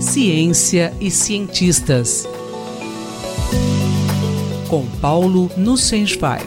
Ciência e cientistas. Com Paulo Nussensweig.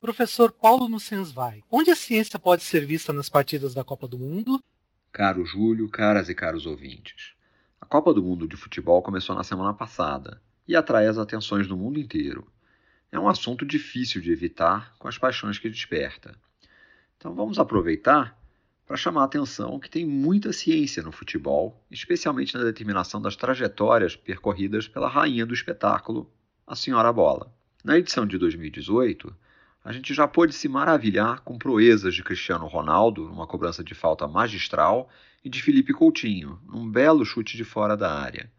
Professor Paulo Nussensweig, onde a ciência pode ser vista nas partidas da Copa do Mundo? Caro Júlio, caras e caros ouvintes. A Copa do Mundo de Futebol começou na semana passada e atrai as atenções do mundo inteiro. É um assunto difícil de evitar com as paixões que desperta. Então vamos aproveitar para chamar a atenção que tem muita ciência no futebol, especialmente na determinação das trajetórias percorridas pela rainha do espetáculo, a Senhora Bola. Na edição de 2018, a gente já pôde se maravilhar com proezas de Cristiano Ronaldo numa cobrança de falta magistral e de Felipe Coutinho num belo chute de fora da área.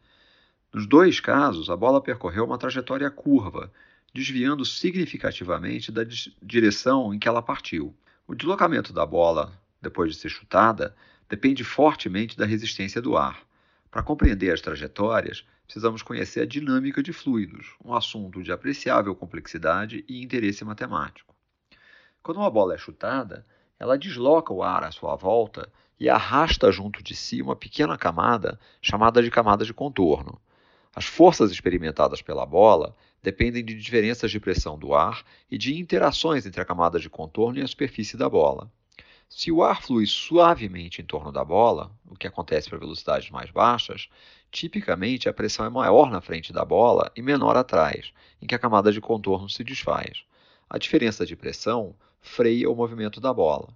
Nos dois casos, a bola percorreu uma trajetória curva, desviando significativamente da direção em que ela partiu. O deslocamento da bola, depois de ser chutada, depende fortemente da resistência do ar. Para compreender as trajetórias, precisamos conhecer a dinâmica de fluidos, um assunto de apreciável complexidade e interesse matemático. Quando uma bola é chutada, ela desloca o ar à sua volta e arrasta junto de si uma pequena camada chamada de camada de contorno. As forças experimentadas pela bola dependem de diferenças de pressão do ar e de interações entre a camada de contorno e a superfície da bola. Se o ar flui suavemente em torno da bola, o que acontece para velocidades mais baixas, tipicamente a pressão é maior na frente da bola e menor atrás, em que a camada de contorno se desfaz. A diferença de pressão freia o movimento da bola.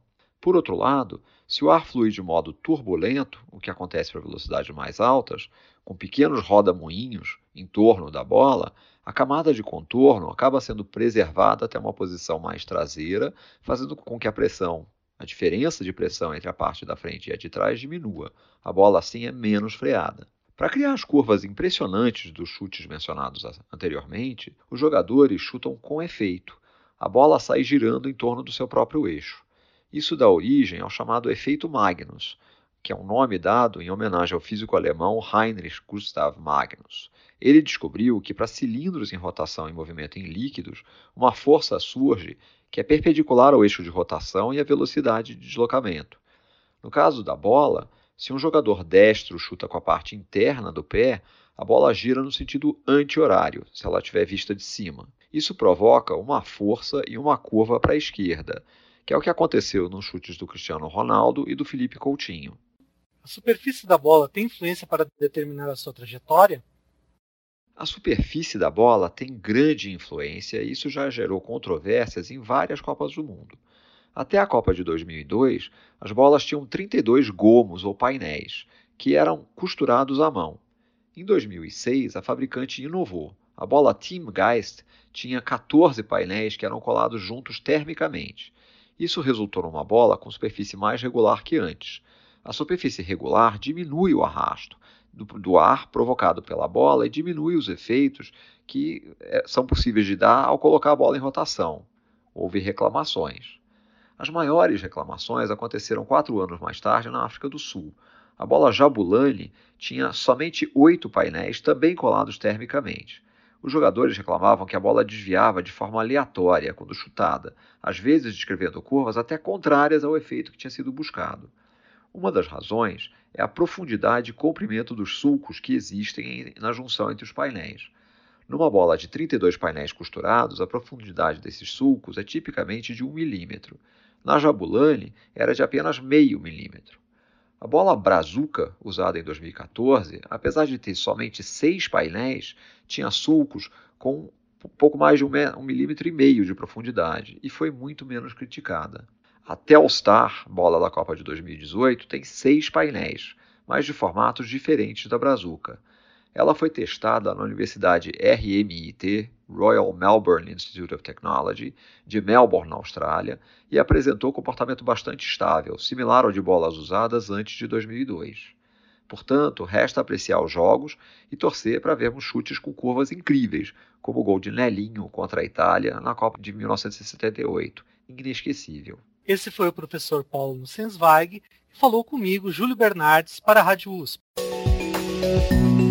Por outro lado, se o ar flui de modo turbulento, o que acontece para velocidades mais altas, com pequenos roda-moinhos em torno da bola, a camada de contorno acaba sendo preservada até uma posição mais traseira, fazendo com que a pressão, a diferença de pressão entre a parte da frente e a de trás diminua. A bola assim é menos freada. Para criar as curvas impressionantes dos chutes mencionados anteriormente, os jogadores chutam com efeito. A bola sai girando em torno do seu próprio eixo. Isso dá origem ao chamado efeito Magnus, que é um nome dado em homenagem ao físico alemão Heinrich Gustav Magnus. Ele descobriu que para cilindros em rotação e movimento em líquidos, uma força surge que é perpendicular ao eixo de rotação e à velocidade de deslocamento. No caso da bola, se um jogador destro chuta com a parte interna do pé, a bola gira no sentido anti-horário, se ela estiver vista de cima. Isso provoca uma força e uma curva para a esquerda, que é o que aconteceu nos chutes do Cristiano Ronaldo e do Felipe Coutinho. A superfície da bola tem influência para determinar a sua trajetória? A superfície da bola tem grande influência e isso já gerou controvérsias em várias Copas do Mundo. Até a Copa de 2002, as bolas tinham 32 gomos ou painéis, que eram costurados à mão. Em 2006, a fabricante inovou. A bola Team Geist tinha 14 painéis que eram colados juntos termicamente. Isso resultou numa bola com superfície mais regular que antes. A superfície regular diminui o arrasto do, do ar provocado pela bola e diminui os efeitos que é, são possíveis de dar ao colocar a bola em rotação. Houve reclamações. As maiores reclamações aconteceram quatro anos mais tarde na África do Sul. A bola Jabulani tinha somente oito painéis, também colados termicamente. Os jogadores reclamavam que a bola desviava de forma aleatória quando chutada, às vezes descrevendo curvas até contrárias ao efeito que tinha sido buscado. Uma das razões é a profundidade e comprimento dos sulcos que existem na junção entre os painéis. Numa bola de 32 painéis costurados, a profundidade desses sulcos é tipicamente de 1 milímetro. Na Jabulani, era de apenas meio milímetro. A bola Brazuca, usada em 2014, apesar de ter somente seis painéis, tinha sulcos com pouco mais de um milímetro e meio de profundidade e foi muito menos criticada. A Telstar, bola da Copa de 2018, tem seis painéis, mas de formatos diferentes da Brazuca. Ela foi testada na Universidade RMIT, Royal Melbourne Institute of Technology, de Melbourne, na Austrália, e apresentou comportamento bastante estável, similar ao de bolas usadas antes de 2002. Portanto, resta apreciar os jogos e torcer para vermos chutes com curvas incríveis, como o gol de Nelinho contra a Itália na Copa de 1978, inesquecível. Esse foi o professor Paulo Sensweig que falou comigo, Júlio Bernardes, para a Rádio USP.